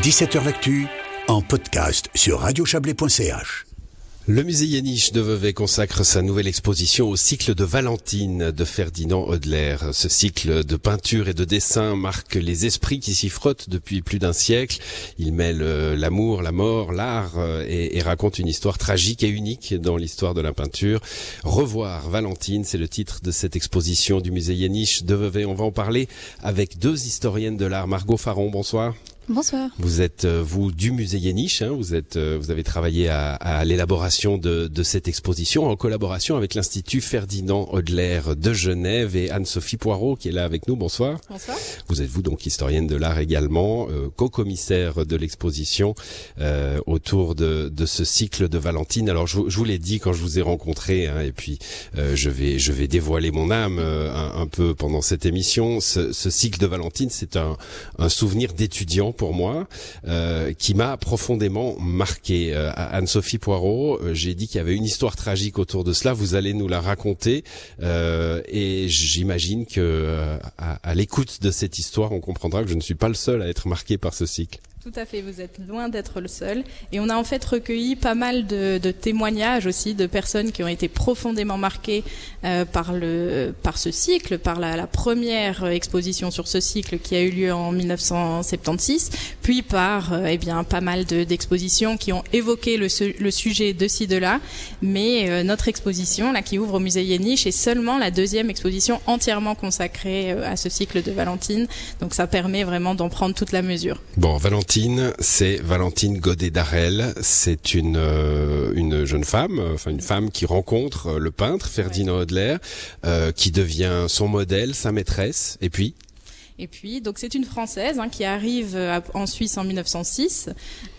17h L'actu en podcast sur radiochablais.ch. Le musée Yéniche de Vevey consacre sa nouvelle exposition au cycle de Valentine de Ferdinand Hodler. Ce cycle de peinture et de dessin marque les esprits qui s'y frottent depuis plus d'un siècle. Il mêle euh, l'amour, la mort, l'art euh, et, raconte une histoire tragique et unique dans l'histoire de la peinture. Revoir Valentine, c'est le titre de cette exposition du musée Yéniche de Vevey. On va en parler avec deux historiennes de l'art. Margot Faron, bonsoir. Bonsoir. Vous êtes euh, vous du musée Yéniche, hein, vous êtes euh, vous avez travaillé à, à l'élaboration de, de, cette exposition en collaboration avec l'institut Ferdinand Hodler de Genève et Anne-Sophie Poirot qui est là avec nous. Bonsoir. Bonsoir. Vous êtes vous donc historienne de l'art également, euh, co-commissaire de l'exposition euh, autour de, de, ce cycle de Valentine. Alors je, je vous l'ai dit quand je vous ai rencontré hein, et puis je vais je vais dévoiler mon âme un, un, peu pendant cette émission. Ce, ce cycle de Valentine, c'est un, un souvenir d'étudiant pour moi, euh, qui m'a profondément marqué. Euh, Anne-Sophie Poirot, euh, j'ai dit qu'il y avait une histoire tragique autour de cela. Vous allez nous la raconter, et j'imagine que à l'écoute de cette histoire, on comprendra que je ne suis pas le seul à être marqué par ce cycle. Tout à fait, vous êtes loin d'être le seul. Et on a en fait recueilli pas mal de, de témoignages aussi de personnes qui ont été profondément marquées euh, par, le, par ce cycle, par la, la, première exposition sur ce cycle qui a eu lieu en 1976, puis par euh, eh bien, pas mal d'expositions de, qui ont évoqué le, le sujet de ci, de là. Mais euh, notre exposition, là, qui ouvre au musée Yéniche, est seulement la deuxième exposition entièrement consacrée euh, à ce cycle de Valentine. Donc ça permet vraiment d'en prendre toute la mesure. Bon, Valentine Valentine, c'est Valentine Godet d'Arel. C'est une euh, une jeune femme, enfin une femme qui rencontre le peintre Ferdinand Hodler, euh, qui devient son modèle, sa maîtresse, et puis et puis, donc c'est une Française hein, qui arrive en Suisse en 1906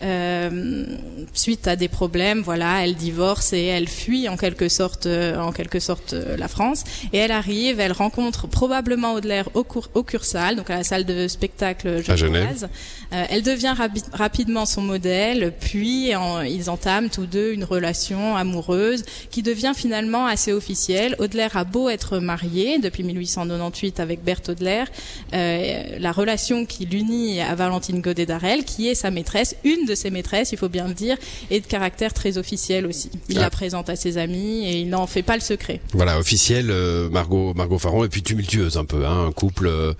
euh, suite à des problèmes. Voilà, elle divorce et elle fuit en quelque sorte, euh, en quelque sorte euh, la France. Et elle arrive, elle rencontre probablement Audelaire au, au Cursal, donc à la salle de spectacle à Genève. Euh, elle devient rapi rapidement son modèle, puis en, ils entament tous deux une relation amoureuse qui devient finalement assez officielle. Audelaire a beau être marié depuis 1898 avec Berthe Audelaire. Euh, la relation qui l'unit à Valentine Godet d'Arel, qui est sa maîtresse, une de ses maîtresses, il faut bien le dire, est de caractère très officiel aussi. Il ah. la présente à ses amis et il n'en fait pas le secret. Voilà, officiel, euh, Margot, Margot Faron, et puis tumultueuse un peu, hein, un couple euh,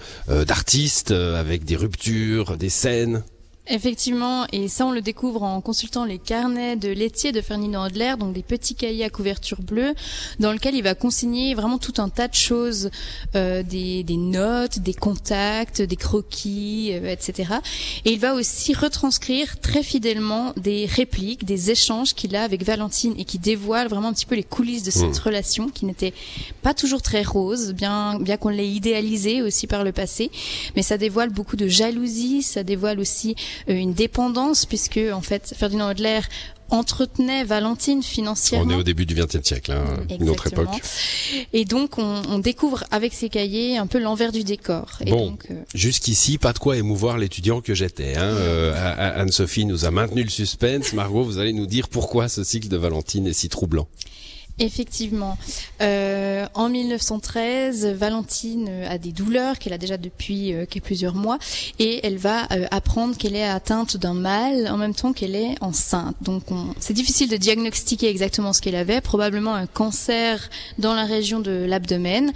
d'artistes euh, avec des ruptures, des scènes. Effectivement, et ça on le découvre en consultant les carnets de laitier de Ferdinand Hodler, donc des petits cahiers à couverture bleue, dans lequel il va consigner vraiment tout un tas de choses, euh, des, des, notes, des contacts, des croquis, euh, etc. Et il va aussi retranscrire très fidèlement des répliques, des échanges qu'il a avec Valentine et qui dévoilent vraiment un petit peu les coulisses de cette mmh. relation qui n'était pas toujours très rose, bien, bien qu'on l'ait idéalisé aussi par le passé, mais ça dévoile beaucoup de jalousie, ça dévoile aussi une dépendance puisque en fait Ferdinand Hodler entretenait Valentine financièrement. On est au début du XXe siècle, hein, une autre époque. Et donc on, on, découvre avec ces cahiers un peu l'envers du décor. Et bon, euh... jusqu'ici, pas de quoi émouvoir l'étudiant que j'étais. Hein. Euh, Anne-Sophie nous a maintenu le suspense. Margot, vous allez nous dire pourquoi ce cycle de Valentine est si troublant. Effectivement. Euh, en 1913, Valentine a des douleurs qu'elle a déjà depuis euh, plusieurs mois et elle va euh, apprendre qu'elle est atteinte d'un mal en même temps qu'elle est enceinte. Donc c'est difficile de diagnostiquer exactement ce qu'elle avait, probablement un cancer dans la région de l'abdomen.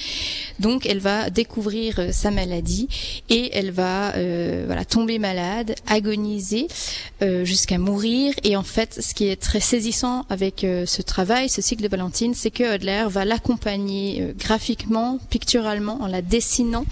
Donc elle va découvrir euh, sa maladie et elle va euh, voilà tomber malade, agoniser jusqu'à mourir. Et en fait, ce qui est très saisissant avec ce travail, ce cycle de Valentine, c'est que Hodler va l'accompagner euh, graphiquement, picturalement, en la dessinant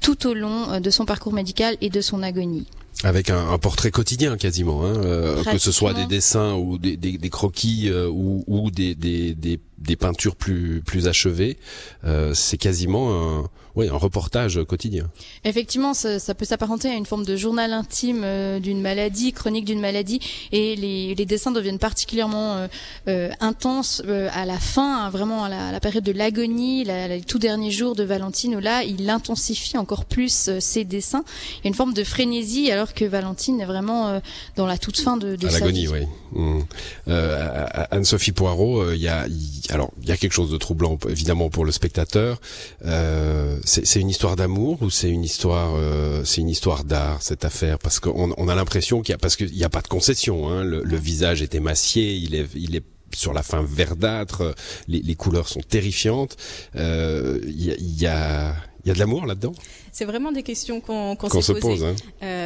tout au long euh, de son parcours médical et de son agonie. Avec un, un, portrait quotidien quasiment, hein, euh, que ce soit des dessins ou des, des, des croquis euh, ou, ou des, des, des, peintures plus, plus achevées, euh, c'est quasiment un, oui, un reportage quotidien. Effectivement, ça, ça peut s'apparenter à une forme de journal intime euh, d'une maladie, chronique d'une maladie, et les, les, dessins deviennent particulièrement intenses à la fin, hein, vraiment à la, à la, période de l'agonie, les tout derniers jours de Valentine, où là, il intensifie encore plus ses dessins. Il y a une forme de frénésie, alors que Valentine est vraiment euh, dans la toute fin de, de à l'agonie, oui. Mmh. Euh, Anne-Sophie Poirot, il euh, y a alors il y a quelque chose de troublant évidemment pour le spectateur. Euh, c'est une histoire d'amour ou c'est une histoire, euh, c'est une histoire d'art cette affaire? Parce qu'on on a l'impression qu'il y a parce qu'il n'y a pas de concession. Hein, le, le, visage est émacié, il est, il est sur la fin verdâtre, les, les couleurs sont terrifiantes. Euh, il y, a, y, a, y a de l'amour là-dedans? C'est vraiment des questions qu'on qu se pose. Hein. Euh,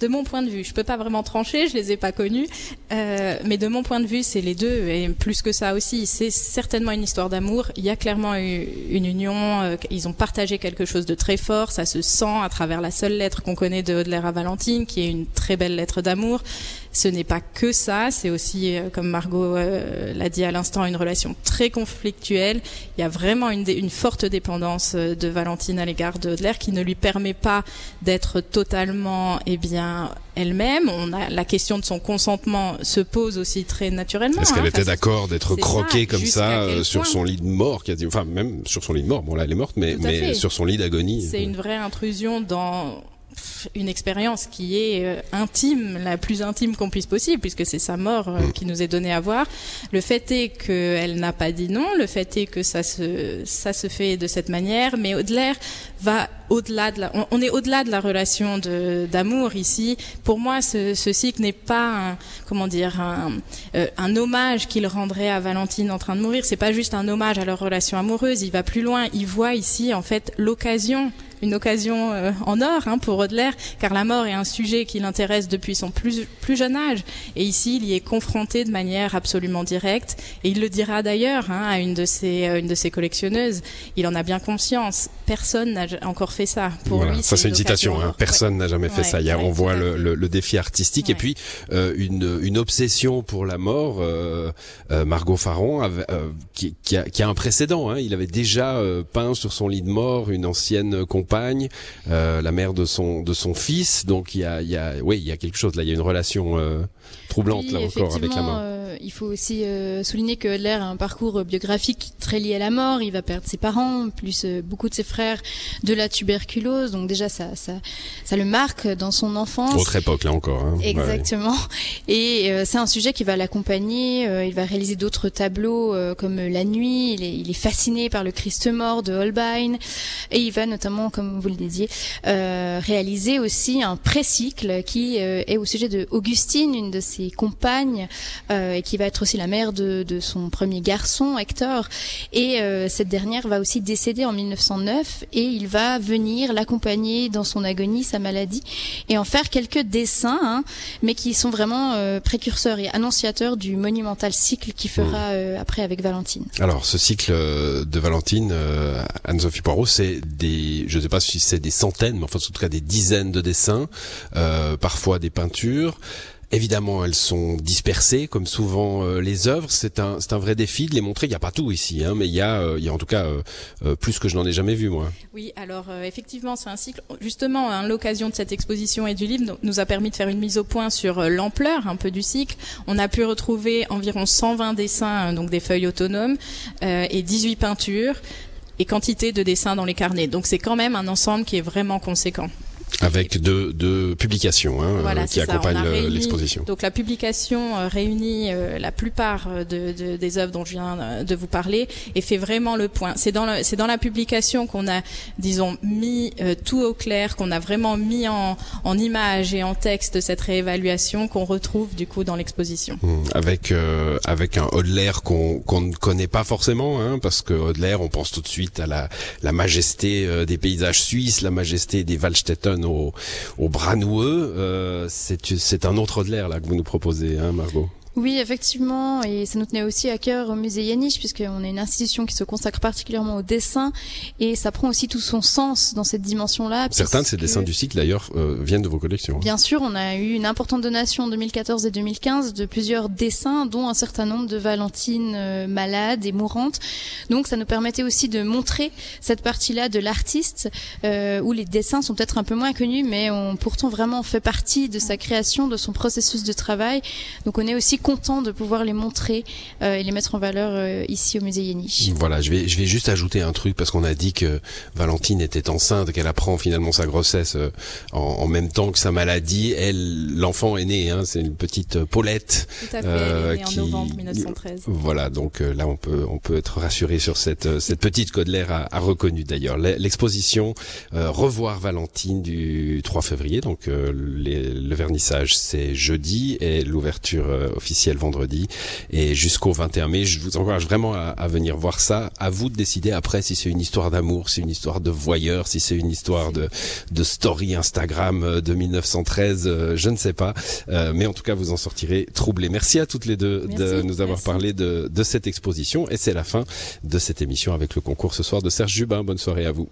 de mon point de vue, je peux pas vraiment trancher, je les ai pas connus, euh, mais de mon point de vue, c'est les deux et plus que ça aussi. C'est certainement une histoire d'amour. Il y a clairement eu une union. Euh, ils ont partagé quelque chose de très fort. Ça se sent à travers la seule lettre qu'on connaît de Audelaire à Valentine, qui est une très belle lettre d'amour. Ce n'est pas que ça, c'est aussi, euh, comme Margot euh, l'a dit à l'instant, une relation très conflictuelle. Il y a vraiment une, une forte dépendance euh, de Valentine à l'égard de Audelaire qui ne lui permet pas d'être totalement, eh bien, elle-même. On a la question de son consentement se pose aussi très naturellement. Est-ce qu'elle hein, était d'accord d'être croquée comme ça sur son lit de mort, enfin même sur son lit de mort. Bon là, elle est morte, mais, mais sur son lit d'agonie. C'est une vraie intrusion dans une expérience qui est euh, intime, la plus intime qu'on puisse possible, puisque c'est sa mort euh, mm. qui nous est donnée à voir. Le fait est qu'elle n'a pas dit non, le fait est que ça se, ça se fait de cette manière, mais Audelaire va au-delà de la, on, est au-delà de la relation d'amour ici. Pour moi, ce, ce cycle n'est pas un, comment dire, un, euh, un hommage qu'il rendrait à Valentine en train de mourir. C'est pas juste un hommage à leur relation amoureuse. Il va plus loin. Il voit ici, en fait, l'occasion une occasion euh, en or hein, pour Audelaire, car la mort est un sujet qui l'intéresse depuis son plus, plus jeune âge. Et ici, il y est confronté de manière absolument directe. Et il le dira d'ailleurs hein, à une de, ses, euh, une de ses collectionneuses. Il en a bien conscience. Personne n'a encore fait ça. Pour lui, ça c'est une citation. Hein. Personne n'a jamais fait ça. Il y a, on voit le, le, le, défi artistique et puis euh, une, une obsession pour la mort. Euh, Margot Faron avait, qui, qui, a, qui, a, un précédent. Hein. Il avait déjà peint sur son lit de mort une ancienne compagne euh, la mère de son de son fils. Donc il y a, il y a, oui, il y a quelque chose là. Il y a une relation euh, troublante là encore avec la mort. Euh, il faut aussi souligner que l'air a un parcours biographique très lié à la mort. Il va perdre ses parents, plus beaucoup de ses frères de la tuberculose. Donc déjà ça ça ça le marque dans son enfance. Autre époque là encore. Hein. Exactement. Et c'est un sujet qui va l'accompagner. il va réaliser d'autres tableaux comme La Nuit. Il est, il est fasciné par le Christ mort de Holbein et il va notamment comme vous le disiez, euh, réaliser aussi un précycle qui euh, est au sujet de Augustine, une de ses compagnes, euh, qui va être aussi la mère de, de son premier garçon, Hector. Et euh, cette dernière va aussi décéder en 1909, et il va venir l'accompagner dans son agonie, sa maladie, et en faire quelques dessins, hein, mais qui sont vraiment euh, précurseurs et annonciateurs du monumental cycle qu'il fera mmh. après avec Valentine. Alors, ce cycle de Valentine, Anne-Sophie Poirot, c'est des, je sais pas si c'est des centaines, mais enfin en tout cas des dizaines de dessins, euh, parfois des peintures. Évidemment, elles sont dispersées, comme souvent euh, les œuvres. C'est un, c'est un vrai défi de les montrer. Il n'y a pas tout ici, hein, mais il y a, euh, il y a en tout cas plus que je n'en ai jamais vu moi. Oui, alors effectivement, c'est un cycle. Justement, hein, l'occasion de cette exposition et du livre nous a permis de faire une mise au point sur l'ampleur un peu du cycle. On a pu retrouver environ 120 dessins, donc des feuilles autonomes, et 18 peintures et quantité de dessins dans les carnets. Donc c'est quand même un ensemble qui est vraiment conséquent. Avec deux, deux publications hein, euh, qui accompagnent l'exposition. Donc la publication euh, réunit euh, la plupart de, de, des œuvres dont je viens de vous parler et fait vraiment le point. C'est dans, c'est dans la publication qu'on a, disons, mis tout au clair, qu'on a vraiment mis en, en image et en texte cette réévaluation qu'on retrouve du coup dans l'exposition. Mmh. avec avec un Audelaire qu'on qu'on ne connaît pas forcément, hein, parce que Audelaire, on pense tout de suite à la, la majesté des paysages suisses, la majesté des Waldstätten au, au bras noueux. Euh, c'est un autre de l'air là que vous nous proposez, hein, Margot? Oui, effectivement, et ça nous tenait aussi à cœur au musée Yaniche, puisqu'on est une institution qui se consacre particulièrement au dessin, et ça prend aussi tout son sens dans cette dimension-là. Certains de ces dessins du cycle, d'ailleurs, euh, viennent de vos collections. Bien sûr, on a eu une importante donation en 2014 et 2015 de plusieurs dessins, dont un certain nombre de Valentines euh, malades et mourantes. Donc, ça nous permettait aussi de montrer cette partie-là de l'artiste, euh, où les dessins sont peut-être un peu moins connus, mais ont pourtant vraiment fait partie de sa création, de son processus de travail. Donc, on est aussi content de pouvoir les montrer et les mettre en valeur ici au musée Yéniche. Voilà, je vais je vais juste ajouter un truc parce qu'on a dit que Valentine était enceinte, qu'elle apprend finalement sa grossesse en, en, même temps que sa maladie. Elle, l'enfant est né, hein, c'est une petite Paulette. Tout à fait, elle est née en novembre 1913. Voilà, donc là on peut on peut être rassuré sur cette cette petite Codelaire a, a reconnu d'ailleurs l'exposition Revoir Valentine du 3 février. Donc le vernissage c'est jeudi et l'ouverture officielle vendredi et jusqu'au 21 mai. Je vous encourage vraiment à, à, venir voir ça. À vous de décider après si c'est une histoire d'amour, si c'est une histoire de voyeur, si c'est une histoire de, de story Instagram de 1913, je ne sais pas. Euh, mais en tout cas, vous en sortirez troublé. Merci à toutes les deux Merci. de nous avoir Merci. parlé de, de cette exposition. Et c'est la fin de cette émission avec le concours ce soir de Serge Jubin. Bonne soirée à vous.